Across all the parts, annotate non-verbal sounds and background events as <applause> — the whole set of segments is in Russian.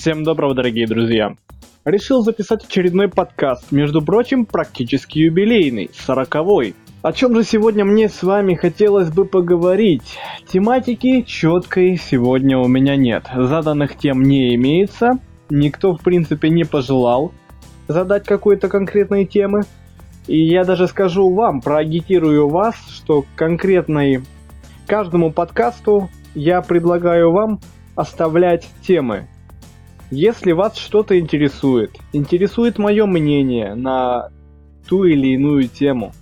Всем доброго, дорогие друзья. Решил записать очередной подкаст, между прочим, практически юбилейный, сороковой. О чем же сегодня мне с вами хотелось бы поговорить? Тематики четкой сегодня у меня нет. Заданных тем не имеется. Никто, в принципе, не пожелал задать какой-то конкретной темы. И я даже скажу вам, проагитирую вас, что конкретной каждому подкасту я предлагаю вам оставлять темы. Если вас что-то интересует, интересует мое мнение на ту или иную тему,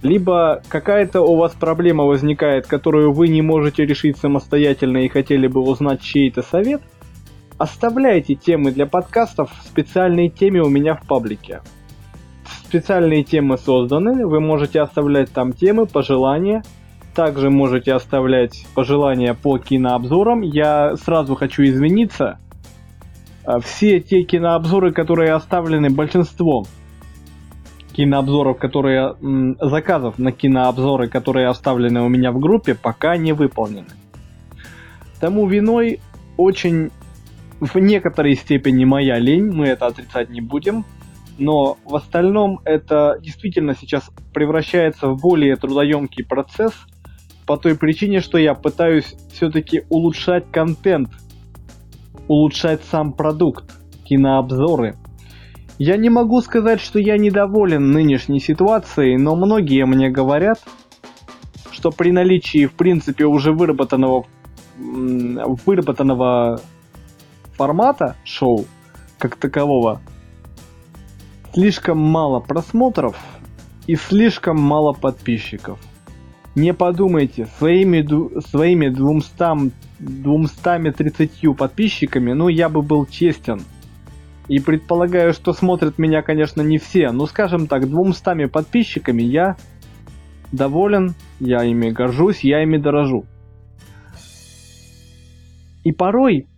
либо какая-то у вас проблема возникает, которую вы не можете решить самостоятельно и хотели бы узнать чей-то совет, оставляйте темы для подкастов в специальной теме у меня в паблике. Специальные темы созданы, вы можете оставлять там темы, пожелания, также можете оставлять пожелания по кинообзорам. Я сразу хочу извиниться. А, все те кинообзоры, которые оставлены большинством кинообзоров, которые заказов на кинообзоры, которые оставлены у меня в группе, пока не выполнены. Тому виной очень в некоторой степени моя лень, мы это отрицать не будем, но в остальном это действительно сейчас превращается в более трудоемкий процесс – по той причине, что я пытаюсь все-таки улучшать контент, улучшать сам продукт, кинообзоры. Я не могу сказать, что я недоволен нынешней ситуацией, но многие мне говорят, что при наличии, в принципе, уже выработанного, выработанного формата шоу, как такового, слишком мало просмотров и слишком мало подписчиков. Не подумайте, своими, своими 200, 230 подписчиками, ну я бы был честен. И предполагаю, что смотрят меня, конечно, не все, но скажем так, 200 подписчиками я доволен, я ими горжусь, я ими дорожу. И порой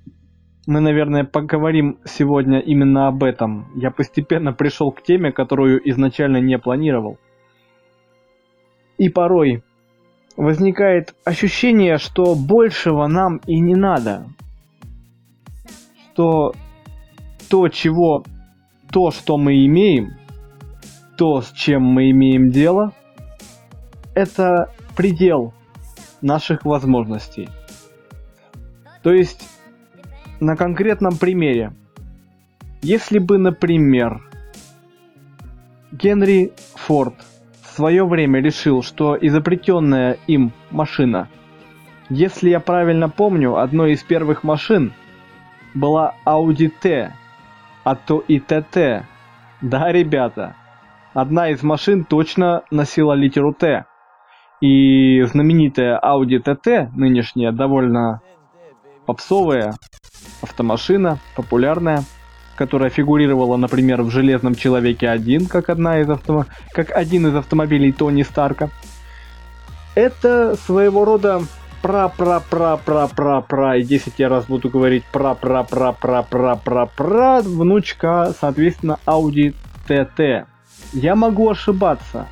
мы, наверное, поговорим сегодня именно об этом. Я постепенно пришел к теме, которую изначально не планировал. И порой возникает ощущение, что большего нам и не надо. Что то, чего, то, что мы имеем, то, с чем мы имеем дело, это предел наших возможностей. То есть, на конкретном примере, если бы, например, Генри Форд – свое время решил, что изобретенная им машина, если я правильно помню, одной из первых машин была Audi T, а то и TT. Да, ребята, одна из машин точно носила литеру Т. И знаменитая Audi TT, нынешняя довольно попсовая автомашина, популярная, которая фигурировала, например, в «Железном человеке 1», как, одна из автом... как один из автомобилей Тони Старка. Это своего рода пра-пра-пра-пра-пра-пра, и 10 я раз буду говорить пра-пра-пра-пра-пра-пра, внучка, соответственно, Audi TT. Я могу ошибаться.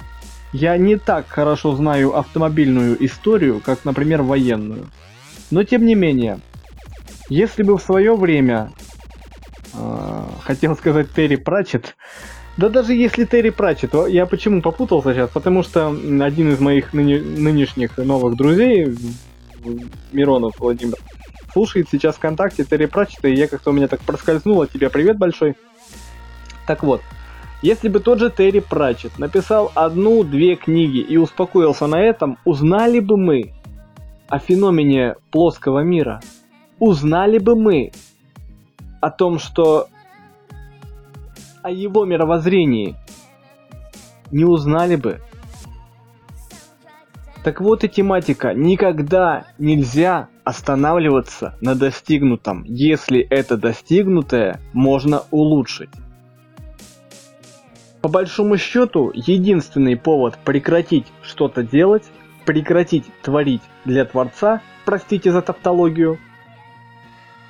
Я не так хорошо знаю автомобильную историю, как, например, военную. Но тем не менее, если бы в свое время хотел сказать Терри Пратчет. Да даже если Терри Пратчет, я почему попутался сейчас? Потому что один из моих ныне, нынешних новых друзей, Миронов Владимир, слушает сейчас ВКонтакте Терри Пратчета, и я как-то у меня так проскользнуло. Тебе привет большой. Так вот, если бы тот же Терри Пратчет написал одну-две книги и успокоился на этом, узнали бы мы о феномене плоского мира. Узнали бы мы о том, что о его мировоззрении не узнали бы. Так вот и тематика. Никогда нельзя останавливаться на достигнутом, если это достигнутое можно улучшить. По большому счету, единственный повод прекратить что-то делать, прекратить творить для Творца, простите за тавтологию,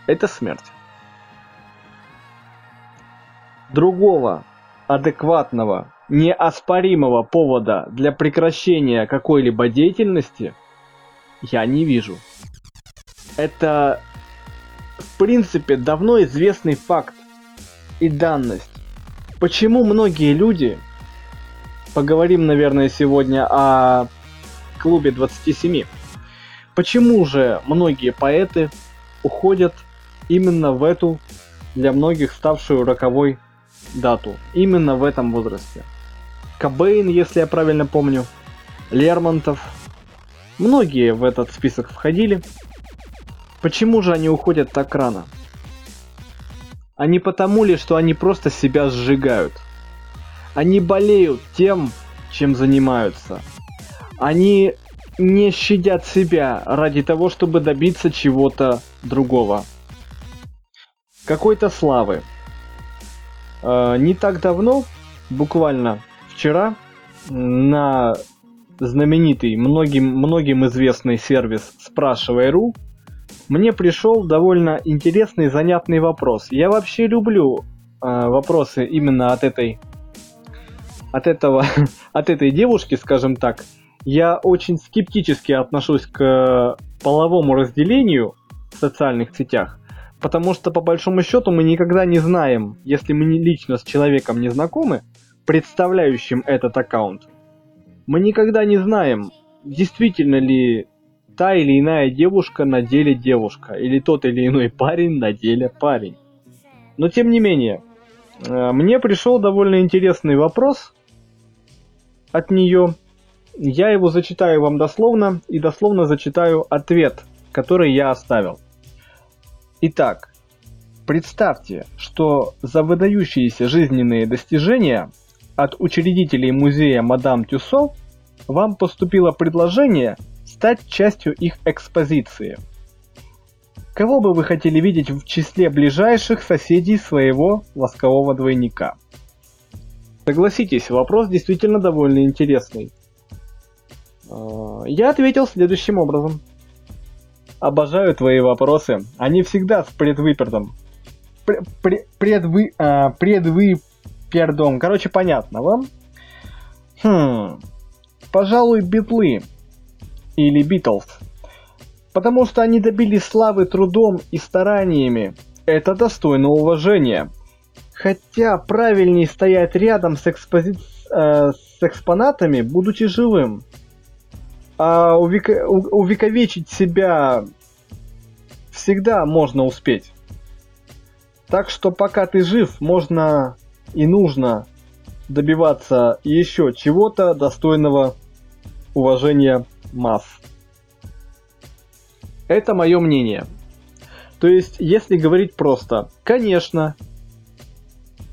это смерть другого адекватного, неоспоримого повода для прекращения какой-либо деятельности я не вижу. Это в принципе давно известный факт и данность. Почему многие люди, поговорим, наверное, сегодня о клубе 27, почему же многие поэты уходят именно в эту, для многих ставшую роковой дату, именно в этом возрасте. Кобейн, если я правильно помню, Лермонтов, многие в этот список входили. Почему же они уходят так рано? А не потому ли, что они просто себя сжигают? Они болеют тем, чем занимаются. Они не щадят себя ради того, чтобы добиться чего-то другого. Какой-то славы. Э, не так давно, буквально вчера, на знаменитый, многим, многим известный сервис Спрашивай.ру мне пришел довольно интересный, занятный вопрос. Я вообще люблю э, вопросы именно от этой, от этого, <laughs> от этой девушки, скажем так. Я очень скептически отношусь к половому разделению в социальных сетях, потому что по большому счету мы никогда не знаем, если мы не лично с человеком не знакомы, представляющим этот аккаунт, мы никогда не знаем, действительно ли та или иная девушка на деле девушка, или тот или иной парень на деле парень. Но тем не менее, э, мне пришел довольно интересный вопрос от нее. Я его зачитаю вам дословно и дословно зачитаю ответ, который я оставил. Итак, представьте, что за выдающиеся жизненные достижения от учредителей музея Мадам Тюсо вам поступило предложение – стать частью их экспозиции. Кого бы вы хотели видеть в числе ближайших соседей своего воскового двойника? Согласитесь, вопрос действительно довольно интересный. А, я ответил следующим образом. Обожаю твои вопросы. Они всегда с предвыпердом. Пр предвы... А, предвыпердом. Короче, понятно вам? Хм. Пожалуй, битлы или Beatles. Потому что они добились славы трудом и стараниями. Это достойно уважения. Хотя правильнее стоять рядом с, экспози... э, с экспонатами, будучи живым. А увека... увековечить себя всегда можно успеть. Так что пока ты жив, можно и нужно добиваться еще чего-то достойного уважения масс. Это мое мнение. То есть, если говорить просто, конечно,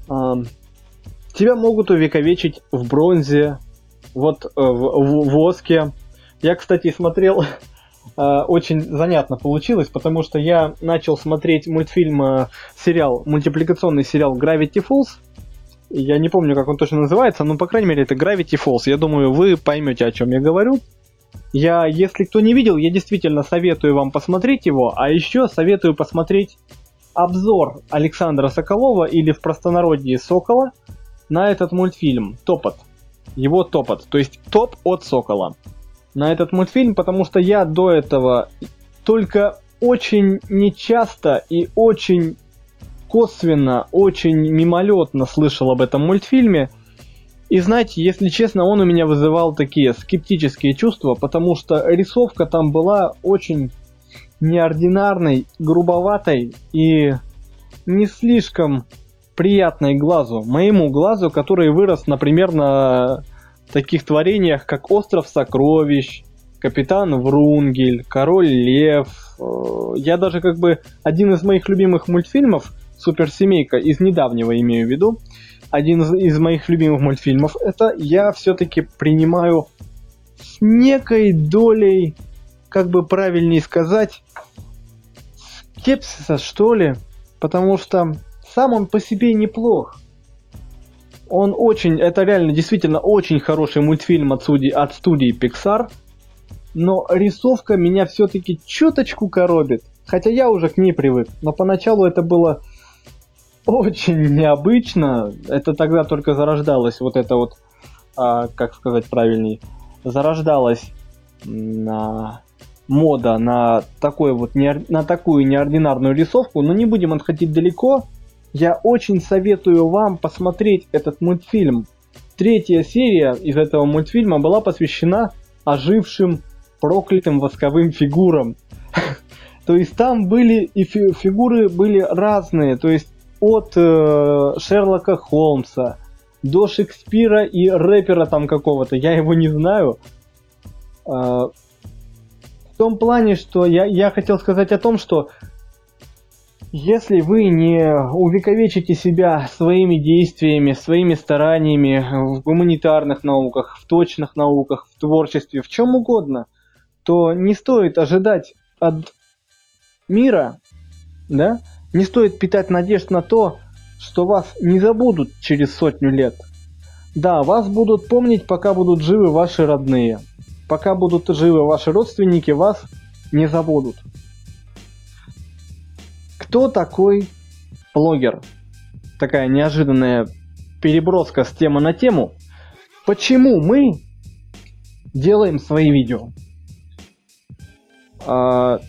э, тебя могут увековечить в бронзе, вот э, в, в воске. Я, кстати, смотрел, э, очень занятно получилось, потому что я начал смотреть мультфильм, э, сериал, мультипликационный сериал Gravity Falls. Я не помню, как он точно называется, но, по крайней мере, это Gravity Falls. Я думаю, вы поймете, о чем я говорю. Я, если кто не видел, я действительно советую вам посмотреть его, а еще советую посмотреть обзор Александра Соколова или в простонародье Сокола на этот мультфильм «Топот». Его «Топот», то есть топ от Сокола. На этот мультфильм, потому что я до этого только очень нечасто и очень косвенно, очень мимолетно слышал об этом мультфильме – и знаете, если честно, он у меня вызывал такие скептические чувства, потому что рисовка там была очень неординарной, грубоватой и не слишком приятной глазу. Моему глазу, который вырос, например, на таких творениях, как «Остров сокровищ», «Капитан Врунгель», «Король Лев». Э, я даже как бы один из моих любимых мультфильмов «Суперсемейка» из недавнего имею в виду, один из, из моих любимых мультфильмов, это я все-таки принимаю с некой долей, как бы правильнее сказать, скепсиса, что ли, потому что сам он по себе неплох. Он очень, это реально действительно очень хороший мультфильм от, студии, от студии Pixar, но рисовка меня все-таки чуточку коробит. Хотя я уже к ней привык, но поначалу это было очень необычно. Это тогда только зарождалось вот это вот, а, как сказать правильней, зарождалось на мода на, такой вот, на такую неординарную рисовку, но не будем отходить далеко. Я очень советую вам посмотреть этот мультфильм. Третья серия из этого мультфильма была посвящена ожившим проклятым восковым фигурам. <laughs> То есть там были и фигуры были разные, то есть от э, Шерлока Холмса до Шекспира и рэпера там какого-то, я его не знаю. Э, в том плане, что я, я хотел сказать о том, что если вы не увековечите себя своими действиями, своими стараниями в гуманитарных науках, в точных науках, в творчестве, в чем угодно, то не стоит ожидать от мира, да, не стоит питать надежд на то, что вас не забудут через сотню лет. Да, вас будут помнить, пока будут живы ваши родные. Пока будут живы ваши родственники, вас не забудут. Кто такой блогер? Такая неожиданная переброска с темы на тему. Почему мы делаем свои видео? А,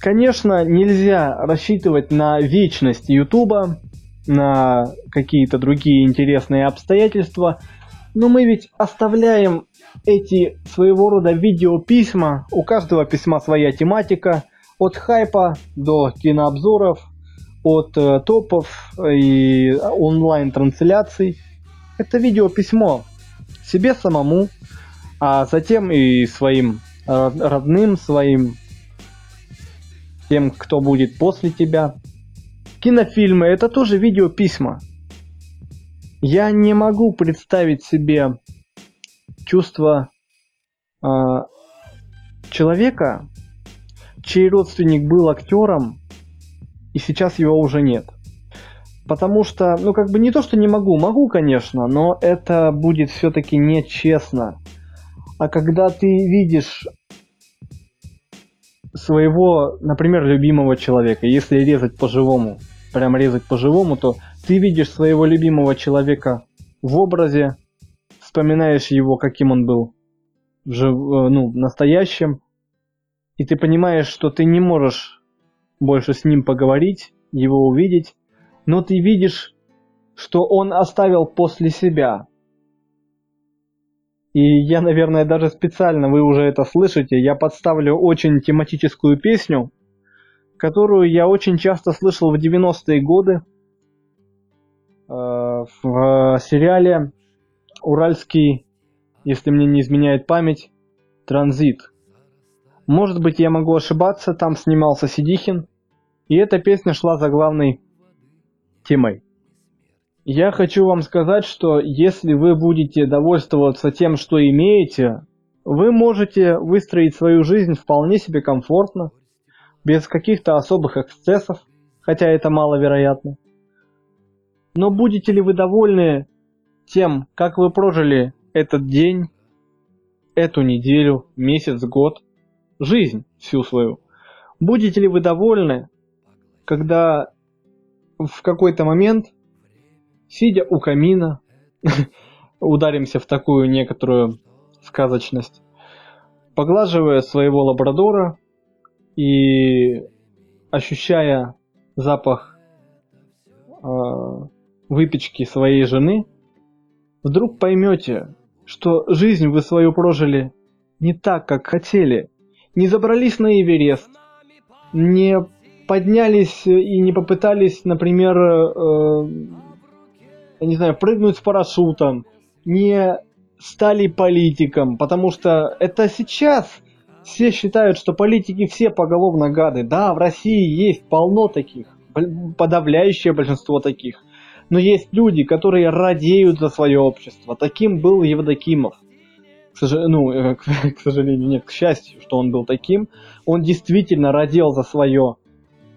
конечно, нельзя рассчитывать на вечность Ютуба, на какие-то другие интересные обстоятельства, но мы ведь оставляем эти своего рода видеописьма, у каждого письма своя тематика, от хайпа до кинообзоров, от э, топов и онлайн-трансляций. Это видеописьмо себе самому, а затем и своим э, родным, своим тем, кто будет после тебя. Кинофильмы это тоже видеописьма. Я не могу представить себе чувство э, человека, чей родственник был актером, и сейчас его уже нет. Потому что, ну как бы не то, что не могу, могу, конечно, но это будет все-таки нечестно. А когда ты видишь своего, например, любимого человека, если резать по-живому, прям резать по-живому, то ты видишь своего любимого человека в образе, вспоминаешь его, каким он был жив... Э, ну, настоящем, и ты понимаешь, что ты не можешь больше с ним поговорить, его увидеть, но ты видишь, что он оставил после себя. И я, наверное, даже специально, вы уже это слышите, я подставлю очень тематическую песню, которую я очень часто слышал в 90-е годы э, в сериале «Уральский, если мне не изменяет память, транзит». Может быть, я могу ошибаться, там снимался Сидихин, и эта песня шла за главной темой. Я хочу вам сказать, что если вы будете довольствоваться тем, что имеете, вы можете выстроить свою жизнь вполне себе комфортно, без каких-то особых эксцессов, хотя это маловероятно. Но будете ли вы довольны тем, как вы прожили этот день, эту неделю, месяц, год – жизнь всю свою. Будете ли вы довольны, когда в какой-то момент, сидя у камина, <laughs> ударимся в такую некоторую сказочность, поглаживая своего лабрадора и ощущая запах э, выпечки своей жены, вдруг поймете, что жизнь вы свою прожили не так, как хотели, не забрались на Эверест, не поднялись и не попытались, например, э, я не знаю, прыгнуть с парашютом, не стали политиком, потому что это сейчас все считают, что политики все поголовно гады. Да, в России есть полно таких, подавляющее большинство таких. Но есть люди, которые радеют за свое общество. Таким был Евдокимов ну, э, к, <laughs> к сожалению, нет, к счастью, что он был таким, он действительно родил за свое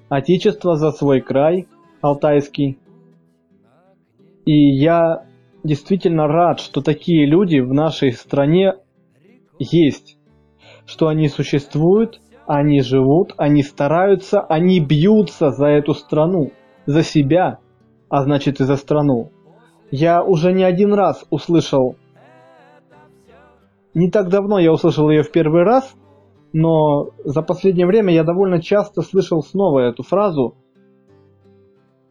отечество, за свой край алтайский. И я действительно рад, что такие люди в нашей стране есть, что они существуют, они живут, они стараются, они бьются за эту страну, за себя, а значит и за страну. Я уже не один раз услышал не так давно я услышал ее в первый раз, но за последнее время я довольно часто слышал снова эту фразу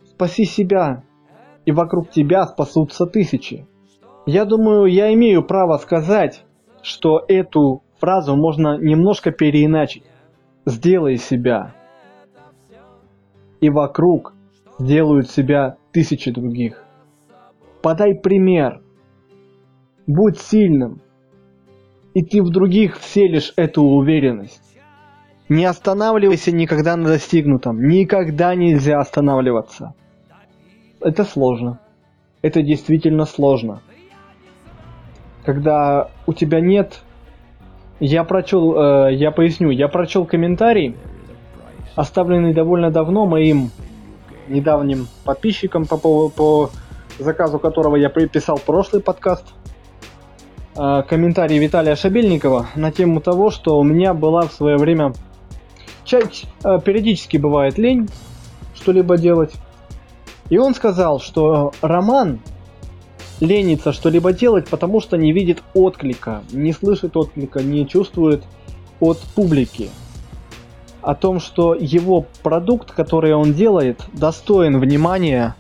«Спаси себя, и вокруг тебя спасутся тысячи». Я думаю, я имею право сказать, что эту фразу можно немножко переиначить. Сделай себя. И вокруг сделают себя тысячи других. Подай пример. Будь сильным. И ты в других вселишь эту уверенность. Не останавливайся никогда на достигнутом. Никогда нельзя останавливаться. Это сложно. Это действительно сложно. Когда у тебя нет... Я прочел, э, я поясню, я прочел комментарий, оставленный довольно давно моим недавним подписчиком по, по, по заказу которого я приписал прошлый подкаст. Э, комментарий Виталия Шабельникова на тему того, что у меня была в свое время... Чать, э, периодически бывает лень что-либо делать. И он сказал, что роман ленится что-либо делать, потому что не видит отклика, не слышит отклика, не чувствует от публики о том, что его продукт, который он делает, достоин внимания,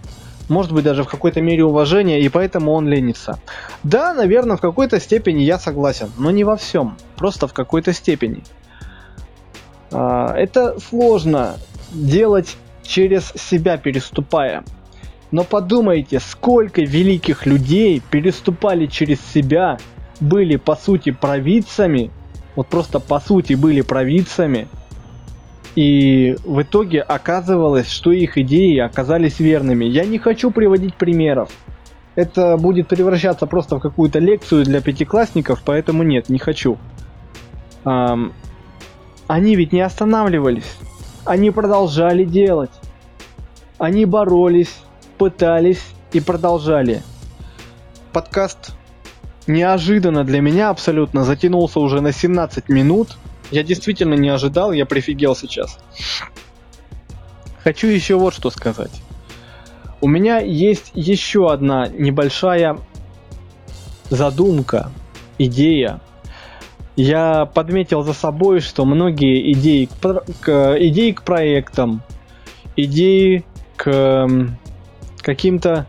может быть даже в какой-то мере уважения, и поэтому он ленится. Да, наверное, в какой-то степени я согласен, но не во всем, просто в какой-то степени. А, это сложно делать через себя переступая. Но подумайте, сколько великих людей переступали через себя, были по сути провидцами, вот просто по сути были провидцами, и в итоге оказывалось, что их идеи оказались верными. Я не хочу приводить примеров. Это будет превращаться просто в какую-то лекцию для пятиклассников, поэтому нет, не хочу. Эм, они ведь не останавливались. Они продолжали делать. Они боролись, пытались и продолжали. Подкаст неожиданно для меня абсолютно затянулся уже на 17 минут. Я действительно не ожидал, я прифигел сейчас. Хочу еще вот что сказать. У меня есть еще одна небольшая задумка, идея. Я подметил за собой, что многие идеи к, к, идеи к проектам, идеи к каким-то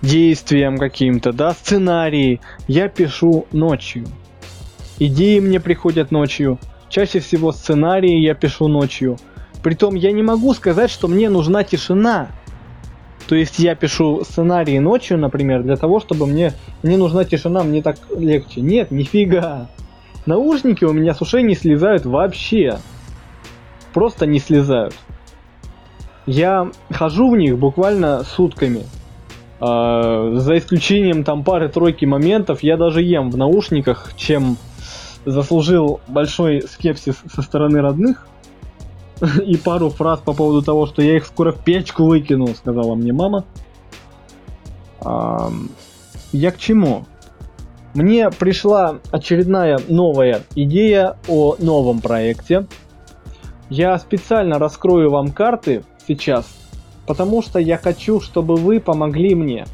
действиям каким-то, да, сценарии я пишу ночью. Идеи мне приходят ночью. Чаще всего сценарии я пишу ночью. Притом я не могу сказать, что мне нужна тишина. То есть я пишу сценарии ночью, например, для того, чтобы мне, мне нужна тишина, мне так легче. Нет, нифига. Наушники у меня с ушей не слезают вообще. Просто не слезают. Я хожу в них буквально сутками. Uh, за исключением там пары-тройки моментов, я даже ем в наушниках, чем заслужил большой скепсис со стороны родных. <laughs> И пару фраз по поводу того, что я их скоро в печку выкину, сказала мне мама. Я к чему? Мне пришла очередная новая идея о новом проекте. Я специально раскрою вам карты сейчас, потому что я хочу, чтобы вы помогли мне.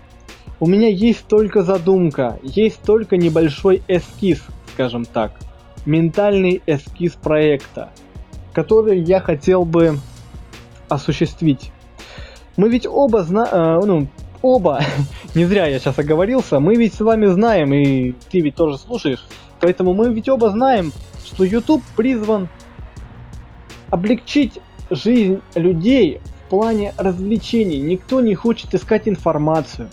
У меня есть только задумка, есть только небольшой эскиз, скажем так, ментальный эскиз проекта, который я хотел бы осуществить. Мы ведь оба знаем, э, ну, оба, <laughs> не зря я сейчас оговорился, мы ведь с вами знаем, и ты ведь тоже слушаешь, поэтому мы ведь оба знаем, что YouTube призван облегчить жизнь людей в плане развлечений. Никто не хочет искать информацию.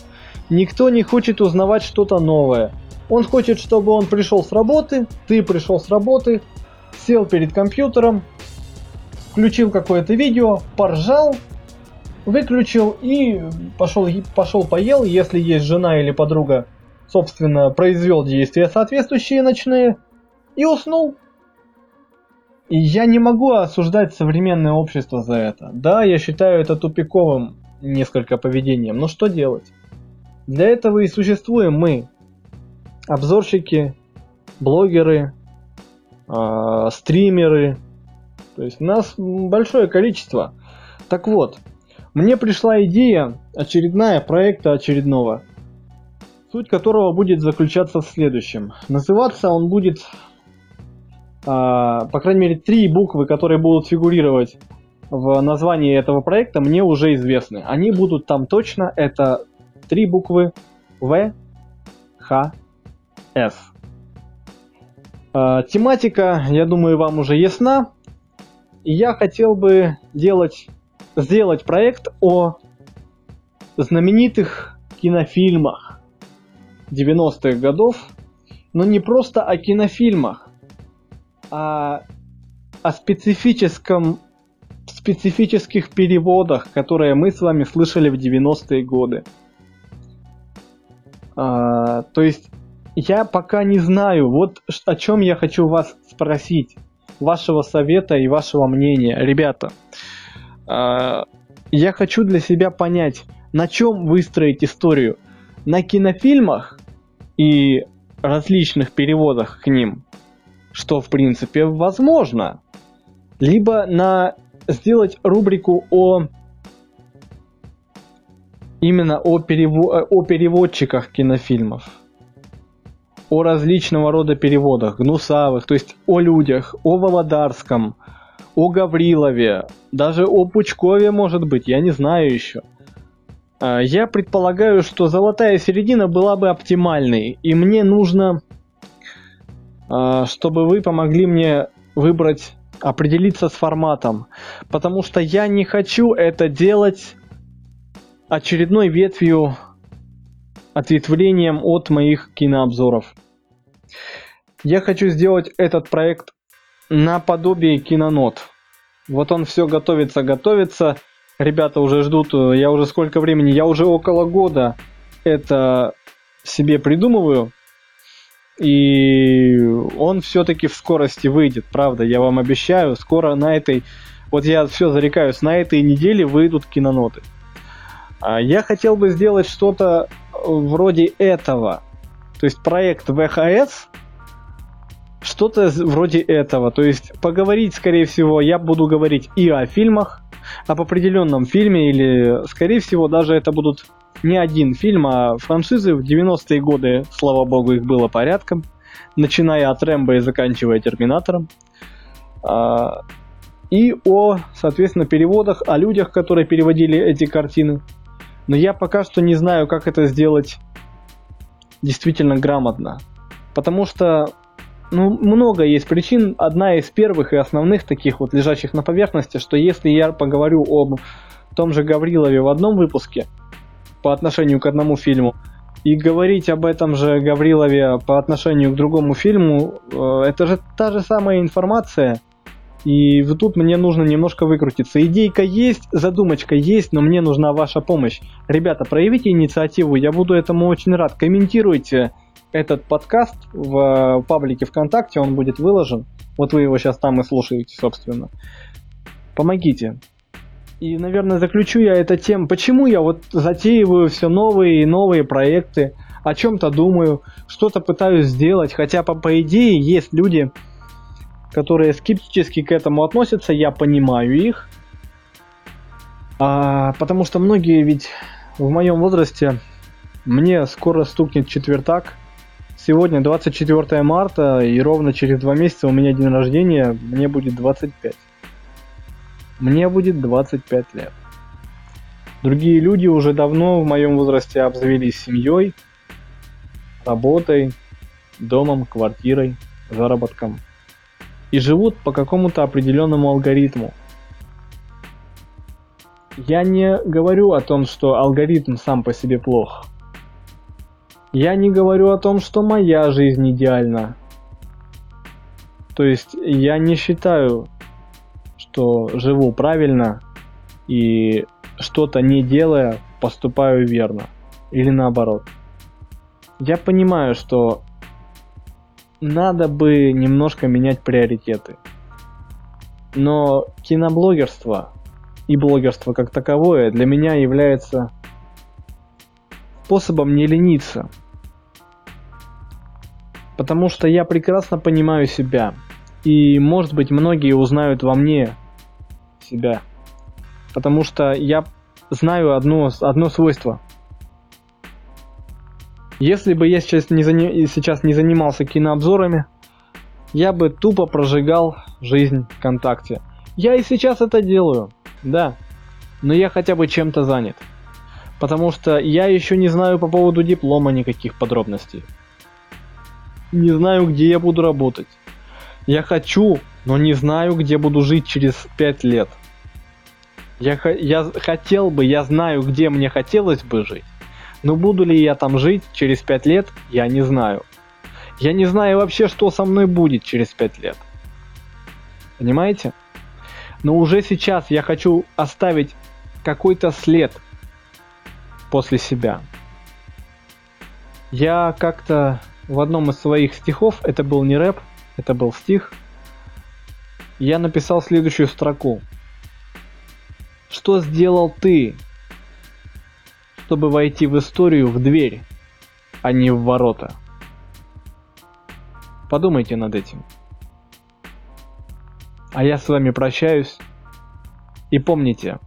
Никто не хочет узнавать что-то новое. Он хочет, чтобы он пришел с работы, ты пришел с работы, сел перед компьютером, включил какое-то видео, поржал, выключил и пошел, пошел поел. Если есть жена или подруга, собственно, произвел действия соответствующие ночные и уснул. И я не могу осуждать современное общество за это. Да, я считаю это тупиковым несколько поведением, но что делать? Для этого и существуем мы. Обзорщики, блогеры, э, стримеры. То есть нас большое количество. Так вот, мне пришла идея очередная проекта очередного, суть которого будет заключаться в следующем. Называться он будет а, по крайней мере, три буквы, которые будут фигурировать в названии этого проекта, мне уже известны. Они будут там точно. Это три буквы В, Х, С. А, тематика, я думаю, вам уже ясна. Я хотел бы делать, сделать проект о знаменитых кинофильмах 90-х годов, но не просто о кинофильмах, а о специфическом специфических переводах, которые мы с вами слышали в 90-е годы. А, то есть я пока не знаю, вот о чем я хочу вас спросить, вашего совета и вашего мнения. Ребята, а, я хочу для себя понять, на чем выстроить историю. На кинофильмах и различных переводах к ним, что в принципе возможно. Либо на сделать рубрику о именно о, перево... о переводчиках кинофильмов, о различного рода переводах, гнусавых, то есть о людях, о Володарском, о Гаврилове, даже о Пучкове, может быть, я не знаю еще – а, я предполагаю, что золотая середина была бы оптимальной, и мне нужно, а, чтобы вы помогли мне выбрать, определиться с форматом, потому что я не хочу это делать очередной ветвью, ответвлением от моих кинообзоров. Я хочу сделать этот проект наподобие кинонот. Вот он все готовится, готовится, ребята уже ждут, э, я уже сколько времени, я уже около года это себе придумываю, и он все-таки в скорости выйдет, правда, я вам обещаю, скоро на этой, вот я все зарекаюсь, на этой неделе выйдут киноноты. А я хотел бы сделать что-то вроде этого, то есть проект ВХС, что-то вроде этого, то есть поговорить, скорее всего, я буду говорить и о фильмах, об определенном фильме, или, скорее всего, даже это будут не один фильм, а франшизы в 90-е годы, слава богу, их было порядком, начиная от Рэмбо и заканчивая Терминатором. А, и о, соответственно, переводах, о людях, которые переводили эти картины. Но я пока что не знаю, как это сделать действительно грамотно. Потому что ну, много есть причин. Одна из первых и основных таких вот лежащих на поверхности, что если я поговорю об том же Гаврилове в одном выпуске по отношению к одному фильму, и говорить об этом же Гаврилове по отношению к другому фильму, э, это же та же самая информация. И вот тут мне нужно немножко выкрутиться. Идейка есть, задумочка есть, но мне нужна ваша помощь. Ребята, проявите инициативу, я буду этому очень рад. Комментируйте, этот подкаст в э, паблике ВКонтакте, он будет выложен. Вот вы его сейчас там и слушаете, собственно. Помогите. И, наверное, заключу я это тем, почему я вот затеиваю все новые и новые проекты, о чем-то думаю, что-то пытаюсь сделать, хотя по, по идее есть люди, которые скептически к этому относятся, я понимаю их, а, потому что многие ведь в моем возрасте, мне скоро стукнет четвертак, Сегодня 24 марта, и ровно через два месяца у меня день рождения, мне будет 25. Мне будет 25 лет. Другие люди уже давно в моем возрасте обзавелись семьей, работой, домом, квартирой, заработком. И живут по какому-то определенному алгоритму. Я не говорю о том, что алгоритм сам по себе плох. Я не говорю о том, что моя жизнь идеальна. То есть я не считаю, что живу правильно и что-то не делая, поступаю верно. Или наоборот. Я понимаю, что надо бы немножко менять приоритеты. Но киноблогерство и блогерство как таковое для меня является способом не лениться – Потому что я прекрасно понимаю себя. И, может быть, многие узнают во мне себя. Потому что я знаю одно, одно свойство. Если бы я сейчас не, заня... сейчас не занимался кинообзорами, я бы тупо прожигал жизнь ВКонтакте. Я и сейчас это делаю, да. Но я хотя бы чем-то занят. Потому что я еще не знаю по поводу диплома никаких подробностей. Не знаю, где я буду работать. Я хочу, но не знаю, где буду жить через 5 лет. Я, я хотел бы, я знаю, где мне хотелось бы жить. Но буду ли я там жить через 5 лет, я не знаю. Я не знаю вообще, что со мной будет через 5 лет. Понимаете? Но уже сейчас я хочу оставить какой-то след после себя. Я как-то в одном из своих стихов, это был не рэп, это был стих, я написал следующую строку. Что сделал ты, чтобы войти в историю в дверь, а не в ворота? Подумайте над этим. А я с вами прощаюсь. И помните,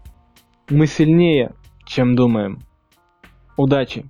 мы сильнее, чем думаем. Удачи!